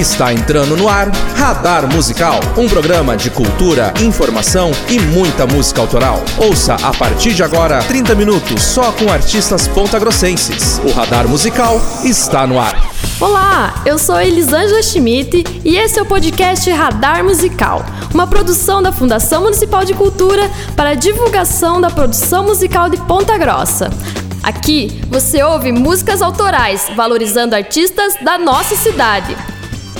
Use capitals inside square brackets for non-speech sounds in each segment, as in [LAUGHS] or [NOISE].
Está entrando no ar Radar Musical, um programa de cultura, informação e muita música autoral. Ouça a partir de agora 30 minutos só com artistas pontagrossenses. O Radar Musical está no ar. Olá, eu sou Elisângela Schmidt e esse é o podcast Radar Musical, uma produção da Fundação Municipal de Cultura para divulgação da produção musical de Ponta Grossa. Aqui você ouve músicas autorais valorizando artistas da nossa cidade.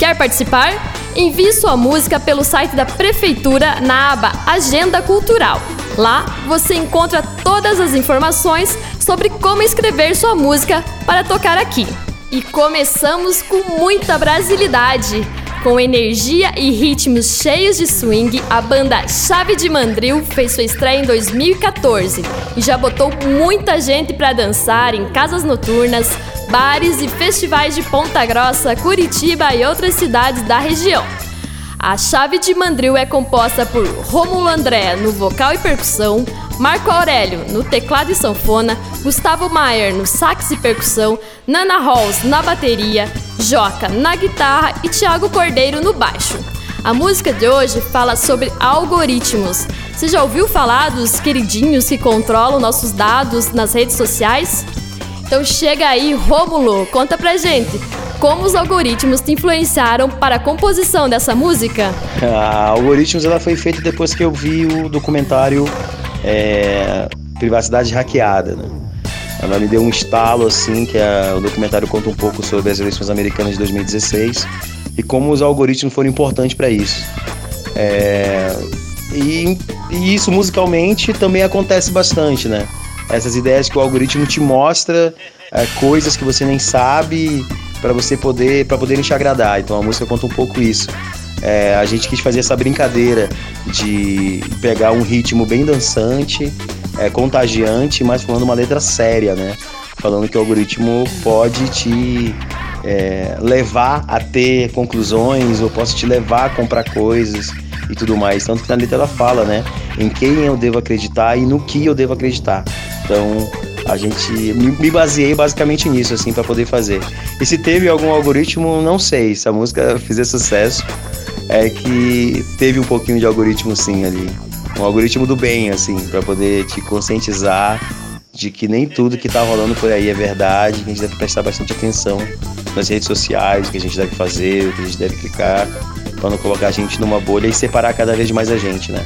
Quer participar? Envie sua música pelo site da Prefeitura na aba Agenda Cultural. Lá você encontra todas as informações sobre como escrever sua música para tocar aqui. E começamos com muita brasilidade. Com energia e ritmos cheios de swing, a banda Chave de Mandril fez sua estreia em 2014 e já botou muita gente para dançar em casas noturnas, bares e festivais de Ponta Grossa, Curitiba e outras cidades da região. A chave de mandril é composta por Rômulo André no vocal e percussão, Marco Aurélio no teclado e sanfona, Gustavo Maier no sax e percussão, Nana Halls na bateria, Joca na guitarra e Thiago Cordeiro no baixo. A música de hoje fala sobre algoritmos. Você já ouviu falar dos queridinhos que controlam nossos dados nas redes sociais? Então chega aí, Rômulo, conta pra gente como os algoritmos te influenciaram para a composição dessa música? A Algoritmos ela foi feita depois que eu vi o documentário é, Privacidade Hackeada. Né? Ela me deu um estalo assim, que a, o documentário conta um pouco sobre as eleições americanas de 2016 e como os algoritmos foram importantes para isso. É, e, e, isso musicalmente também acontece bastante, né? Essas ideias que o algoritmo te mostra é, coisas que você nem sabe para você poder para poderem te agradar. Então a música conta um pouco isso. É, a gente quis fazer essa brincadeira de pegar um ritmo bem dançante, é, contagiante, mas falando uma letra séria, né? Falando que o algoritmo pode te é, levar a ter conclusões, ou posso te levar a comprar coisas e tudo mais. Tanto que na letra ela fala, né? Em quem eu devo acreditar e no que eu devo acreditar. Então, a gente me baseei basicamente nisso assim para poder fazer. E se teve algum algoritmo, não sei. Se a música fizer sucesso, é que teve um pouquinho de algoritmo sim ali, um algoritmo do bem assim, para poder te conscientizar de que nem tudo que tá rolando por aí é verdade, que a gente deve prestar bastante atenção nas redes sociais, o que a gente deve fazer, o que a gente deve clicar, para não colocar a gente numa bolha e separar cada vez mais a gente, né?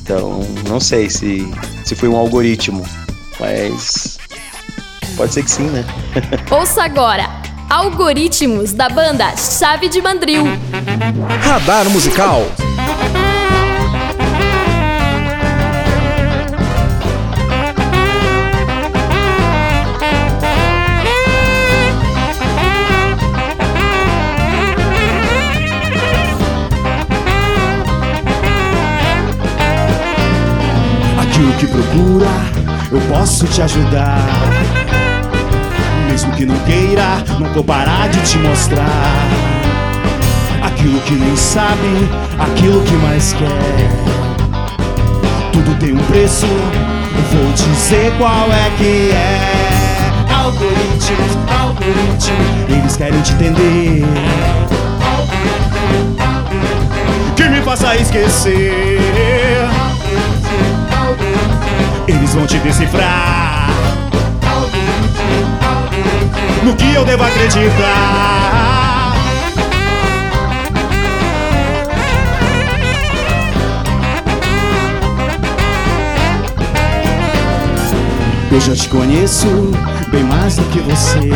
Então, não sei se, se foi um algoritmo, mas pode ser que sim, né? [LAUGHS] Ouça agora Algoritmos da banda Chave de Mandril. Radar musical. Aquilo que procura eu posso te ajudar. Que não queira, não vou parar de te mostrar. Aquilo que nem sabe, aquilo que mais quer. Tudo tem um preço, vou dizer qual é que é. Algoritmos, algoritmos, eles querem te entender. Que me faça esquecer eles vão te decifrar. No que eu devo acreditar. Eu já te conheço bem mais do que você.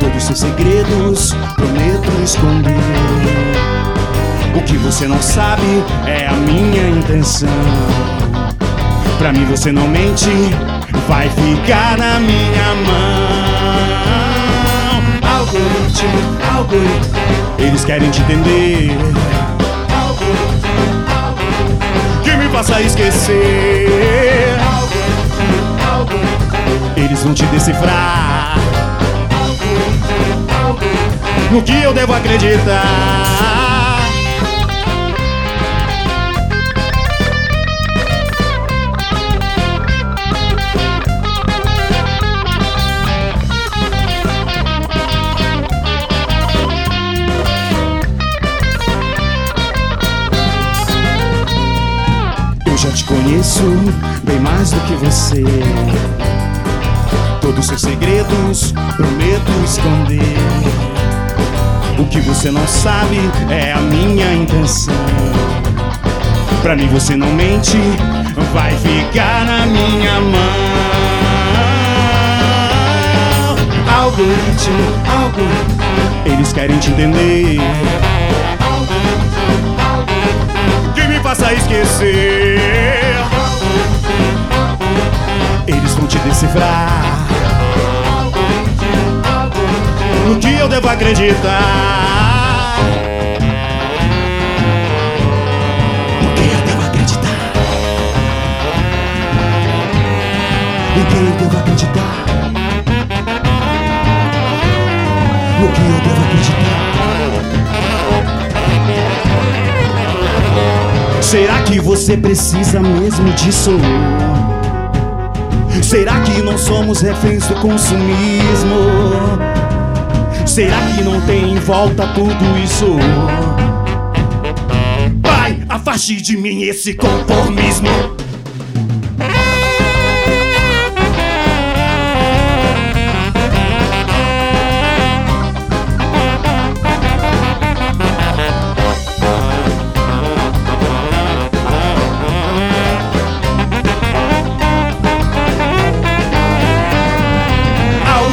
Todos os seus segredos prometo esconder. O que você não sabe é a minha intenção. Pra mim você não mente, vai ficar na minha mão. Algoritmo, eles querem te entender. Algoritmo, que me faça esquecer. Eles vão te decifrar. No que eu devo acreditar. Conheço bem mais do que você. Todos seus segredos prometo esconder. O que você não sabe é a minha intenção. Pra mim você não mente, vai ficar na minha mão. Algoritmo, algo, eles querem te entender. Que me faça esquecer. Eles vão te decifrar. No que eu devo acreditar. No que eu devo acreditar. Em quem eu devo acreditar. No que eu devo acreditar. Será que você precisa mesmo disso? Será que não somos reféns do consumismo? Será que não tem em volta tudo isso? Vai, afaste de mim esse conformismo.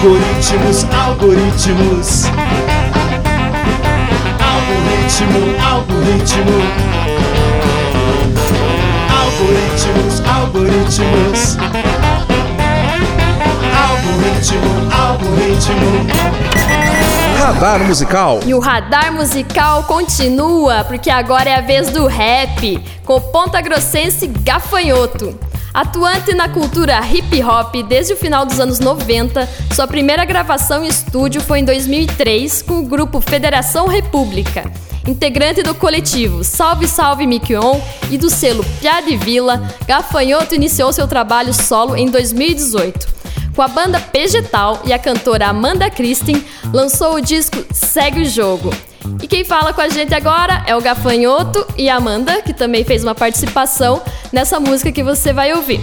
Algoritmos, algoritmos. Algoritmo, algoritmo. Algoritmos, algoritmos. Algoritmo, algoritmo. Radar Musical. E o radar musical continua, porque agora é a vez do rap, com o ponta grossense Gafanhoto. Atuante na cultura hip hop desde o final dos anos 90, sua primeira gravação em estúdio foi em 2003 com o grupo Federação República. Integrante do coletivo Salve Salve Miquion e do selo Piada e Vila, Gafanhoto iniciou seu trabalho solo em 2018. Com a banda Pegetal e a cantora Amanda Christin, lançou o disco Segue o Jogo. E quem fala com a gente agora é o Gafanhoto e a Amanda, que também fez uma participação nessa música que você vai ouvir.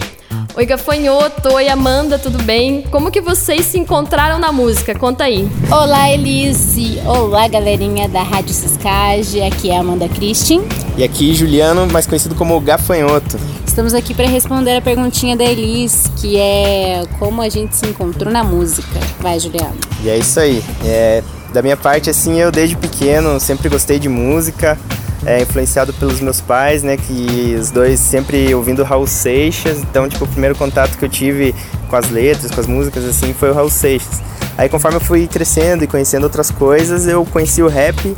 Oi Gafanhoto, oi Amanda, tudo bem? Como que vocês se encontraram na música? Conta aí. Olá Elise, olá galerinha da Rádio Ciscage, aqui é a Amanda Christian. E aqui Juliano, mais conhecido como Gafanhoto. Estamos aqui para responder a perguntinha da Elis, que é como a gente se encontrou na música. Vai, Juliano. E é isso aí. É, da minha parte, assim, eu desde pequeno sempre gostei de música, é, influenciado pelos meus pais, né, que os dois sempre ouvindo Raul Seixas, então, tipo, o primeiro contato que eu tive com as letras, com as músicas, assim, foi o Raul Seixas. Aí, conforme eu fui crescendo e conhecendo outras coisas, eu conheci o rap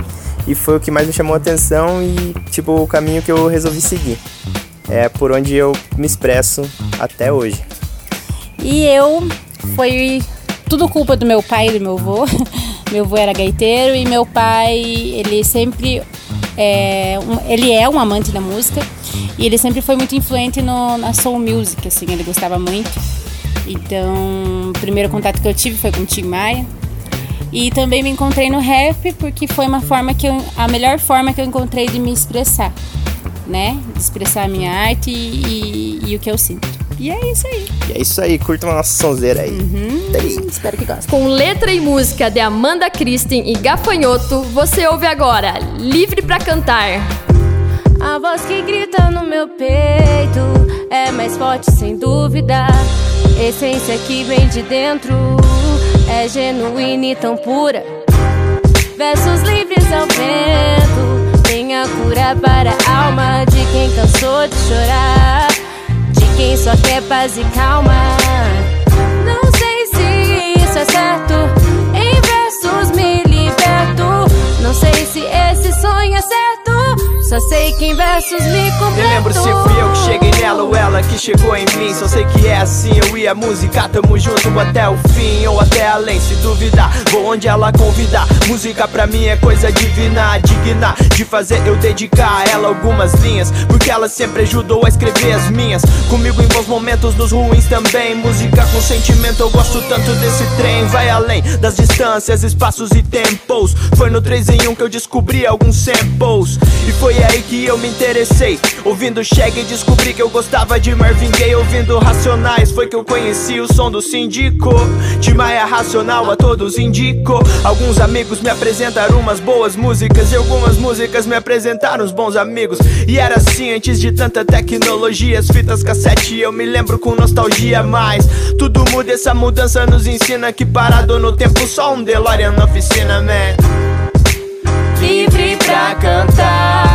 e foi o que mais me chamou a atenção e, tipo, o caminho que eu resolvi seguir. É por onde eu me expresso até hoje. E eu, foi tudo culpa do meu pai e do meu avô. [LAUGHS] Meu avô era gaiteiro e meu pai, ele sempre é, um, ele é um amante da música e ele sempre foi muito influente no, na soul music, assim, ele gostava muito. Então, o primeiro contato que eu tive foi com o Tim Maia. E também me encontrei no rap porque foi uma forma que eu, a melhor forma que eu encontrei de me expressar, né? De expressar a minha arte e, e, e o que eu sinto. E é isso aí. E é isso aí, curtam a nossa sonzeira aí. Uhum, espero que gostem. Com letra e música de Amanda Christin e Gafanhoto, você ouve agora Livre pra Cantar. A voz que grita no meu peito é mais forte sem dúvida. Essência que vem de dentro é genuína e tão pura. Versos livres ao vento, tem a cura para a alma de quem cansou de chorar quem só quer paz e calma. Não sei se isso é certo. Em versos me liberto. Não sei se esse sonho é certo. Só sei que em versos me completo. Eu lembro se fui eu que cheguei nela ou ela que chegou em mim. Só sei que é assim, eu e a música tamo junto até o fim ou até além. Se duvidar, vou onde ela convidar. Música pra mim é coisa divina, digna de fazer eu dedicar a ela algumas linhas. Porque ela sempre ajudou a escrever as minhas. Comigo em bons momentos, nos ruins também. Música com sentimento, eu gosto tanto desse trem. Vai além das distâncias, espaços e tempos. Foi no 3 em 1 que eu descobri alguns samples. E foi aí que eu me interessei. Ouvindo Shaggy descobri que eu gostava de Marvin Gaye ouvindo Racionais. Foi que eu conheci o som do síndico. De Maia Racional a todos indico. Alguns amigos me apresentaram umas boas músicas. E algumas músicas me apresentaram uns bons amigos. E era assim antes de tanta tecnologia. As fitas cassete eu me lembro com nostalgia. Mas tudo muda, essa mudança nos ensina que parado no tempo só um DeLorean na oficina, man. Pra cantar.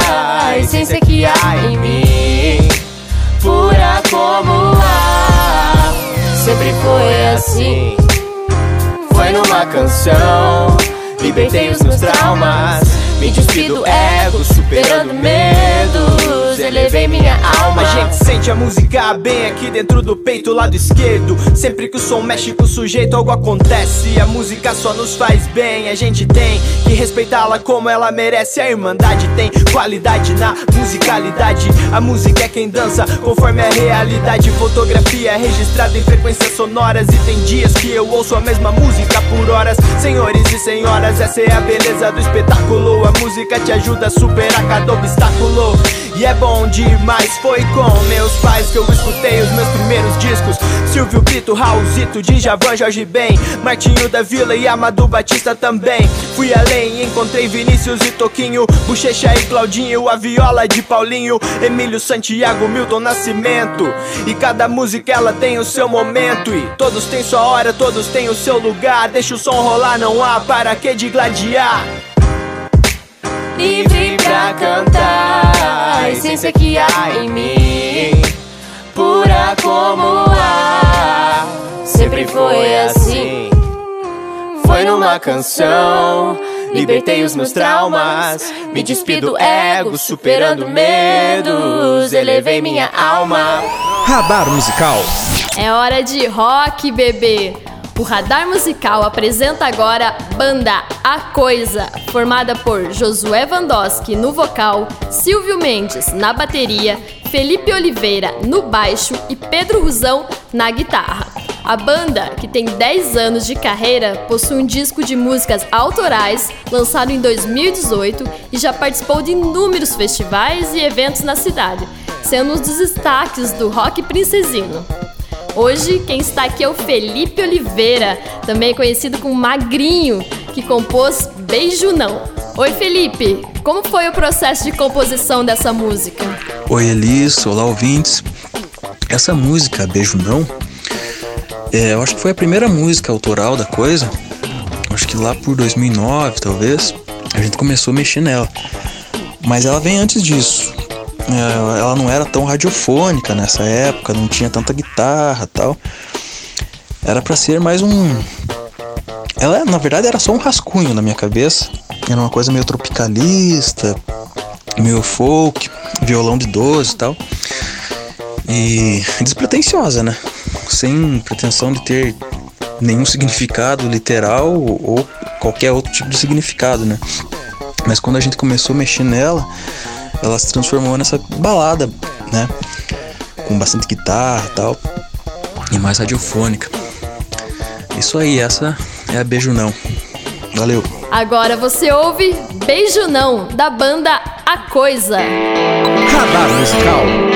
A essência que há em mim Pura como ar Sempre foi assim. Foi numa canção. Libertei os meus traumas. Me despido do ego Superando medos. Elevei minha alma. Gente sente a música bem aqui dentro do peito, lado esquerdo. Sempre que o som mexe com o sujeito, algo acontece. A música só nos faz bem, a gente tem que respeitá-la como ela merece. A irmandade tem qualidade na musicalidade. A música é quem dança conforme a realidade. Fotografia registrada em frequências sonoras. E tem dias que eu ouço a mesma música por horas. Senhores e senhoras, essa é a beleza do espetáculo. A música te ajuda a superar cada obstáculo. E é bom demais, foi com meus pais que eu escutei os meus primeiros discos. Silvio Brito, Raulzito, Djavan, Jorge Ben Martinho da Vila e Amado Batista também. Fui além, encontrei Vinícius e Toquinho Bochecha e Claudinho, a viola de Paulinho Emílio Santiago, Milton Nascimento. E cada música ela tem o seu momento. E todos têm sua hora, todos têm o seu lugar. Deixa o som rolar, não há para que de gladiar. Livre pra cantar a essência que há em mim, pura como o ar. Sempre foi assim, foi numa canção. Libertei os meus traumas, me despido do ego, superando medos, elevei minha alma. Radar Musical. É hora de rock, bebê! O Radar Musical apresenta agora Banda A Coisa, formada por Josué Vandoski no vocal, Silvio Mendes na bateria, Felipe Oliveira no baixo e Pedro Ruzão na guitarra. A banda, que tem 10 anos de carreira, possui um disco de músicas autorais lançado em 2018 e já participou de inúmeros festivais e eventos na cidade, sendo um dos destaques do rock princesino. Hoje, quem está aqui é o Felipe Oliveira, também conhecido como Magrinho, que compôs Beijo Não. Oi, Felipe, como foi o processo de composição dessa música? Oi, Elis, olá, ouvintes. Essa música, Beijo Não, é, eu acho que foi a primeira música autoral da coisa. Acho que lá por 2009, talvez, a gente começou a mexer nela. Mas ela vem antes disso. É, ela não era tão radiofônica nessa época, não tinha tanta guitarra tal. Era para ser mais um. Ela, na verdade, era só um rascunho na minha cabeça. Era uma coisa meio tropicalista, meio folk, violão de 12 e tal. E despretensiosa, né? Sem pretensão de ter nenhum significado literal ou qualquer outro tipo de significado, né? Mas quando a gente começou a mexer nela, ela se transformou nessa balada, né? Com bastante guitarra e tal. E mais radiofônica. Isso aí, essa é a Beijo Não. Valeu. Agora você ouve Beijo Não, da banda A Coisa. Radar Musical.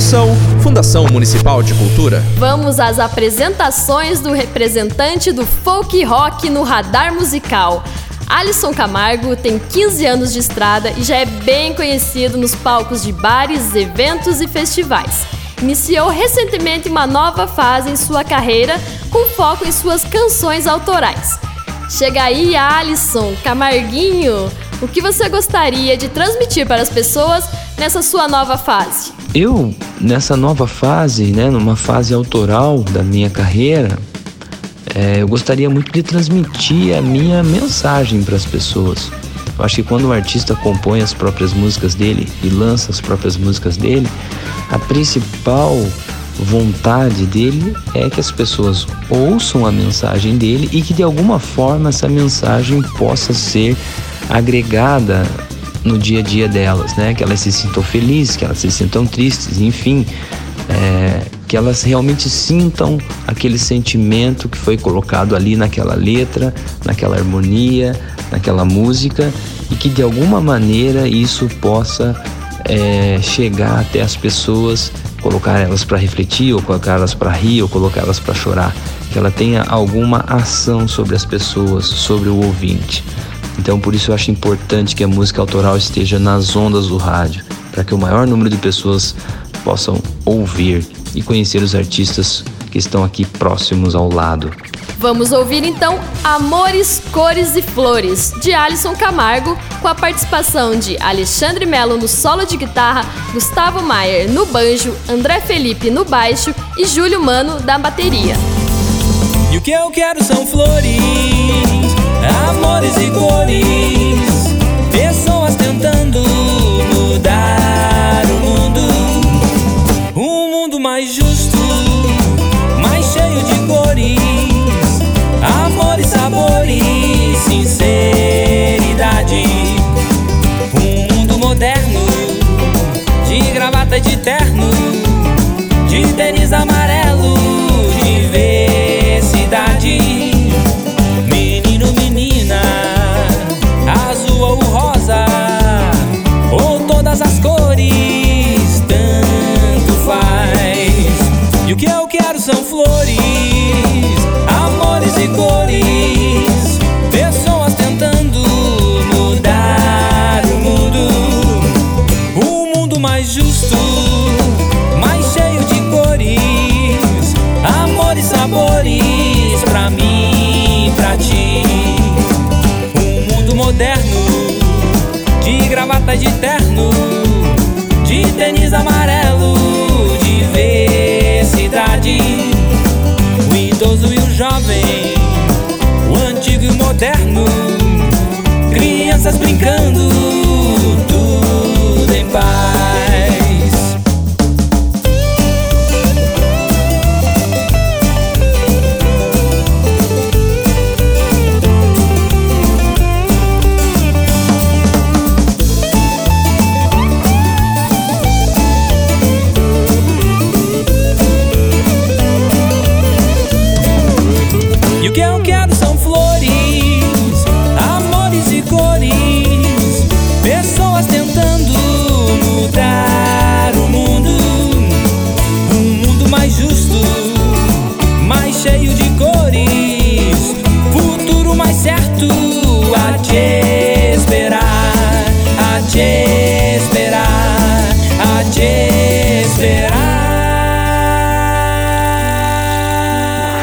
Produção Fundação Municipal de Cultura. Vamos às apresentações do representante do folk rock no Radar Musical. Alisson Camargo tem 15 anos de estrada e já é bem conhecido nos palcos de bares, eventos e festivais. Iniciou recentemente uma nova fase em sua carreira com foco em suas canções autorais. Chega aí, Alisson Camarguinho, o que você gostaria de transmitir para as pessoas nessa sua nova fase? Eu, nessa nova fase, né, numa fase autoral da minha carreira, é, eu gostaria muito de transmitir a minha mensagem para as pessoas. Eu acho que quando o artista compõe as próprias músicas dele e lança as próprias músicas dele, a principal vontade dele é que as pessoas ouçam a mensagem dele e que de alguma forma essa mensagem possa ser agregada no dia a dia delas, né? Que elas se sintam felizes, que elas se sintam tristes, enfim, é, que elas realmente sintam aquele sentimento que foi colocado ali naquela letra, naquela harmonia, naquela música e que de alguma maneira isso possa é, chegar até as pessoas, colocar elas para refletir, ou colocar elas para rir, ou colocar elas para chorar, que ela tenha alguma ação sobre as pessoas, sobre o ouvinte. Então, por isso eu acho importante que a música autoral esteja nas ondas do rádio, para que o maior número de pessoas possam ouvir e conhecer os artistas que estão aqui próximos ao lado. Vamos ouvir então Amores, Cores e Flores, de Alisson Camargo, com a participação de Alexandre Melo no solo de guitarra, Gustavo Maier no banjo, André Felipe no baixo e Júlio Mano da bateria. E o que eu quero são flores, amores e cores, pessoas tentando mudar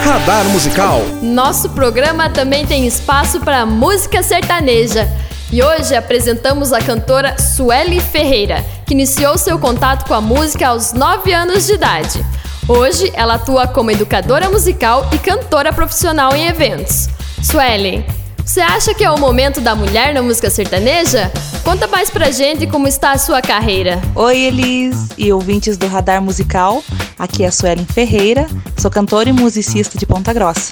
Radar Musical. Nosso programa também tem espaço para música sertaneja. E hoje apresentamos a cantora Sueli Ferreira, que iniciou seu contato com a música aos 9 anos de idade. Hoje ela atua como educadora musical e cantora profissional em eventos. Sueli, você acha que é o momento da mulher na música sertaneja? Conta mais pra gente como está a sua carreira. Oi, Elis e ouvintes do Radar Musical. Aqui é a Suelen Ferreira, sou cantora e musicista de Ponta Grossa.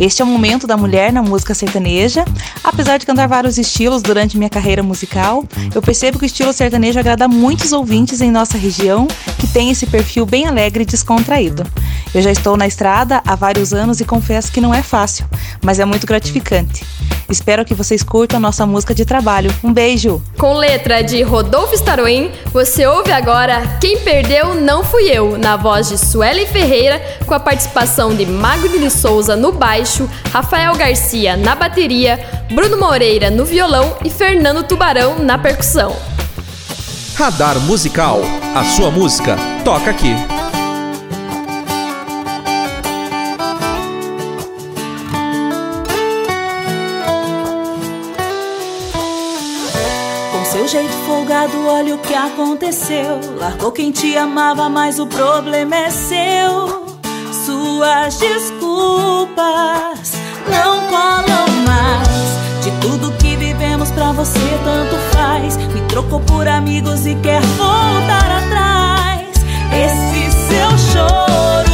Este é o momento da mulher na música sertaneja. Apesar de cantar vários estilos durante minha carreira musical, eu percebo que o estilo sertanejo agrada muitos ouvintes em nossa região que tem esse perfil bem alegre e descontraído. Eu já estou na estrada há vários anos e confesso que não é fácil, mas é muito gratificante. Espero que vocês curtam a nossa música de trabalho. Um beijo! Com letra de Rodolfo Staroin, você ouve agora Quem Perdeu Não Fui Eu, na voz de Suelen Ferreira, com a participação de Magdalene Souza no baixo, Rafael Garcia na bateria, Bruno Moreira no violão e Fernando Tubarão na percussão. Radar Musical. A sua música toca aqui. Com seu jeito folgado, olha o que aconteceu. Largou quem te amava, mas o problema é seu. Suas desculpas não colam mais. De tudo que vivemos pra você, tanto faz. Me trocou por amigos e quer voltar atrás. Esse seu choro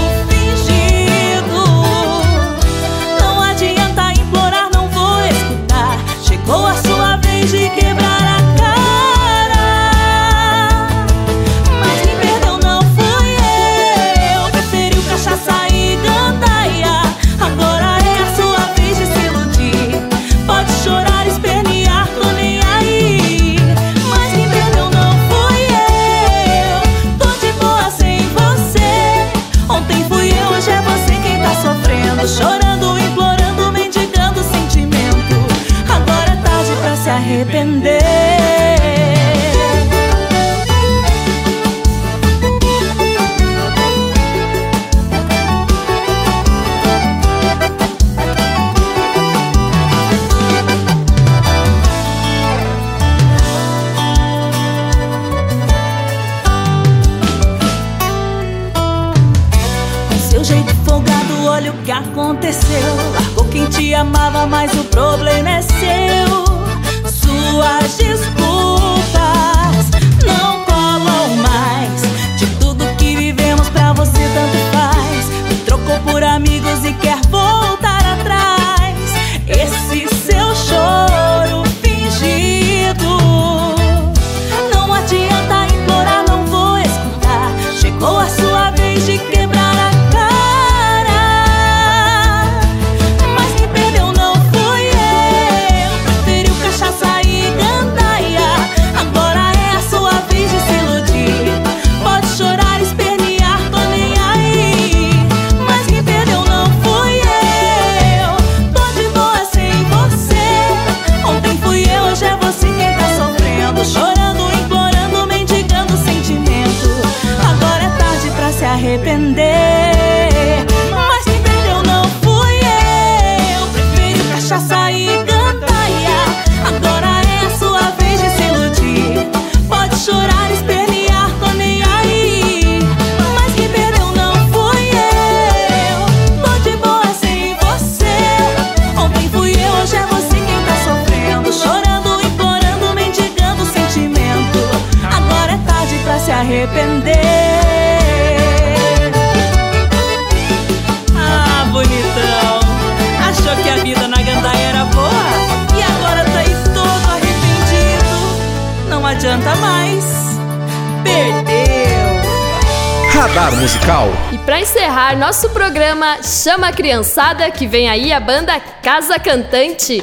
Radar Musical. E para encerrar nosso programa, chama a criançada que vem aí a banda Casa Cantante.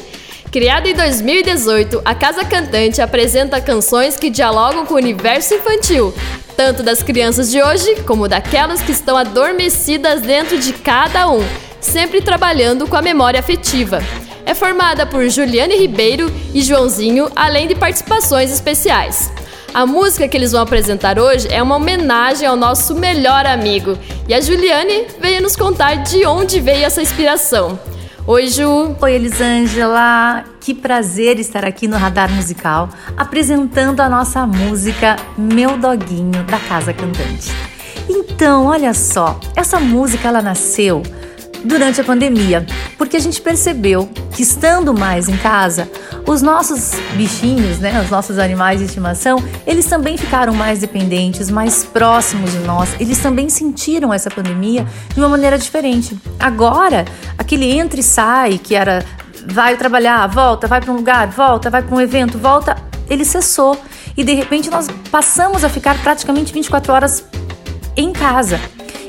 Criada em 2018, a Casa Cantante apresenta canções que dialogam com o universo infantil, tanto das crianças de hoje como daquelas que estão adormecidas dentro de cada um, sempre trabalhando com a memória afetiva. É formada por Juliane Ribeiro e Joãozinho, além de participações especiais. A música que eles vão apresentar hoje é uma homenagem ao nosso melhor amigo. E a Juliane veio nos contar de onde veio essa inspiração. Oi, Ju. Oi, Elisângela. Que prazer estar aqui no Radar Musical apresentando a nossa música Meu Doguinho da Casa Cantante. Então, olha só, essa música ela nasceu durante a pandemia, porque a gente percebeu que estando mais em casa, os nossos bichinhos, né, os nossos animais de estimação, eles também ficaram mais dependentes, mais próximos de nós. Eles também sentiram essa pandemia de uma maneira diferente. Agora, aquele entra e sai que era vai trabalhar, volta, vai para um lugar, volta, vai para um evento, volta, ele cessou. E de repente nós passamos a ficar praticamente 24 horas em casa.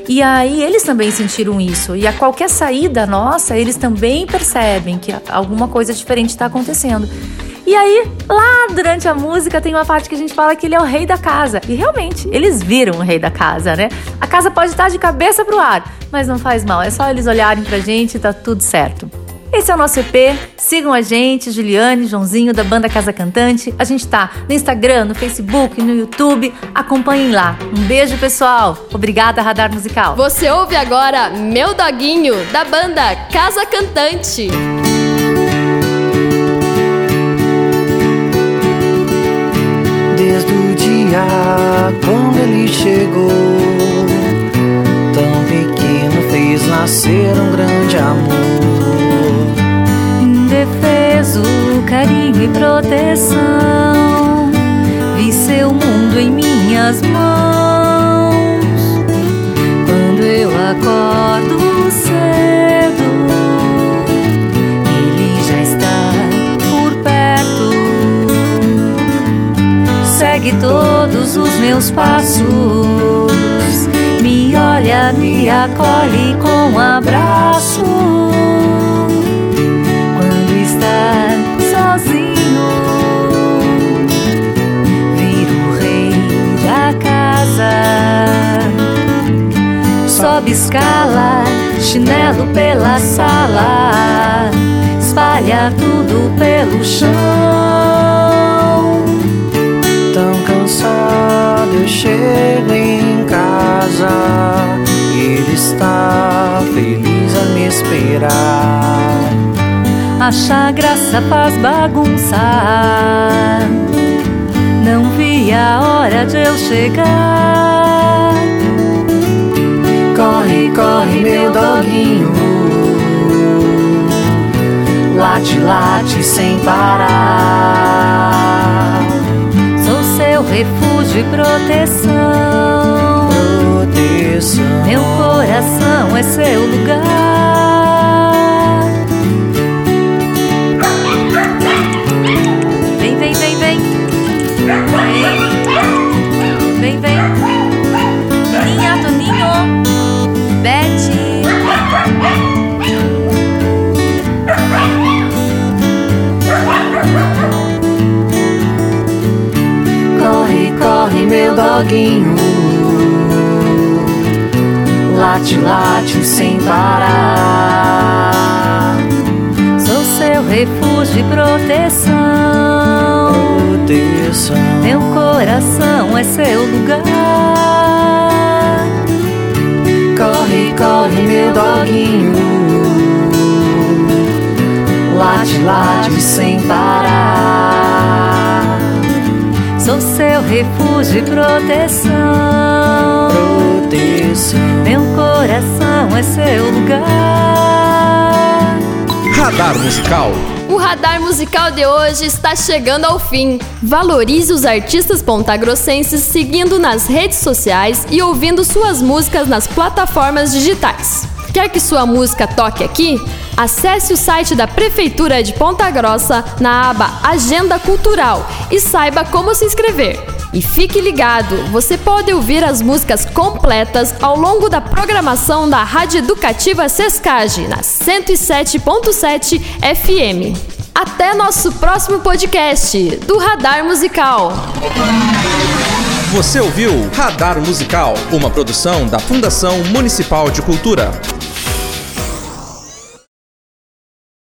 E aí eles também sentiram isso. E a qualquer saída nossa, eles também percebem que alguma coisa diferente está acontecendo. E aí, lá durante a música, tem uma parte que a gente fala que ele é o rei da casa. E realmente, eles viram o rei da casa, né? A casa pode estar de cabeça pro ar, mas não faz mal. É só eles olharem pra gente e tá tudo certo. Esse é o nosso EP. Sigam a gente, Juliane, Joãozinho, da banda Casa Cantante. A gente tá no Instagram, no Facebook, no YouTube. Acompanhem lá. Um beijo, pessoal. Obrigada, Radar Musical. Você ouve agora Meu Doguinho, da banda Casa Cantante. Desde o dia quando ele chegou, tão pequeno, fez nascer um grande amor. Indefeso, carinho e proteção. Vi seu mundo em minhas mãos. Quando eu acordo cedo, ele já está por perto. Segue todos os meus passos. Me olha, me acolhe com um abraço. Sobe escala, chinelo pela sala, espalha tudo pelo chão. Tão cansado eu chego em casa e ele está feliz a me esperar. Acha graça faz bagunça. Não vi a hora de eu chegar. Corre, meu doguinho. Late, late sem parar. Sou seu refúgio e proteção. Proteção. Meu coração é seu lugar. Doguinho. Late, late sem parar. Sou seu refúgio e proteção. Proteção. Meu coração é seu lugar. Corre, corre, meu doguinho. Late, late sem parar. Sou seu refúgio e proteção. Proteção. Meu coração é seu lugar. Radar Musical. O radar musical de hoje está chegando ao fim. Valorize os artistas pontagrossenses seguindo nas redes sociais e ouvindo suas músicas nas plataformas digitais. Quer que sua música toque aqui? Acesse o site da Prefeitura de Ponta Grossa na aba Agenda Cultural e saiba como se inscrever. E fique ligado, você pode ouvir as músicas completas ao longo da programação da Rádio Educativa Sescage na 107.7 FM. Até nosso próximo podcast do Radar Musical. Você ouviu Radar Musical, uma produção da Fundação Municipal de Cultura.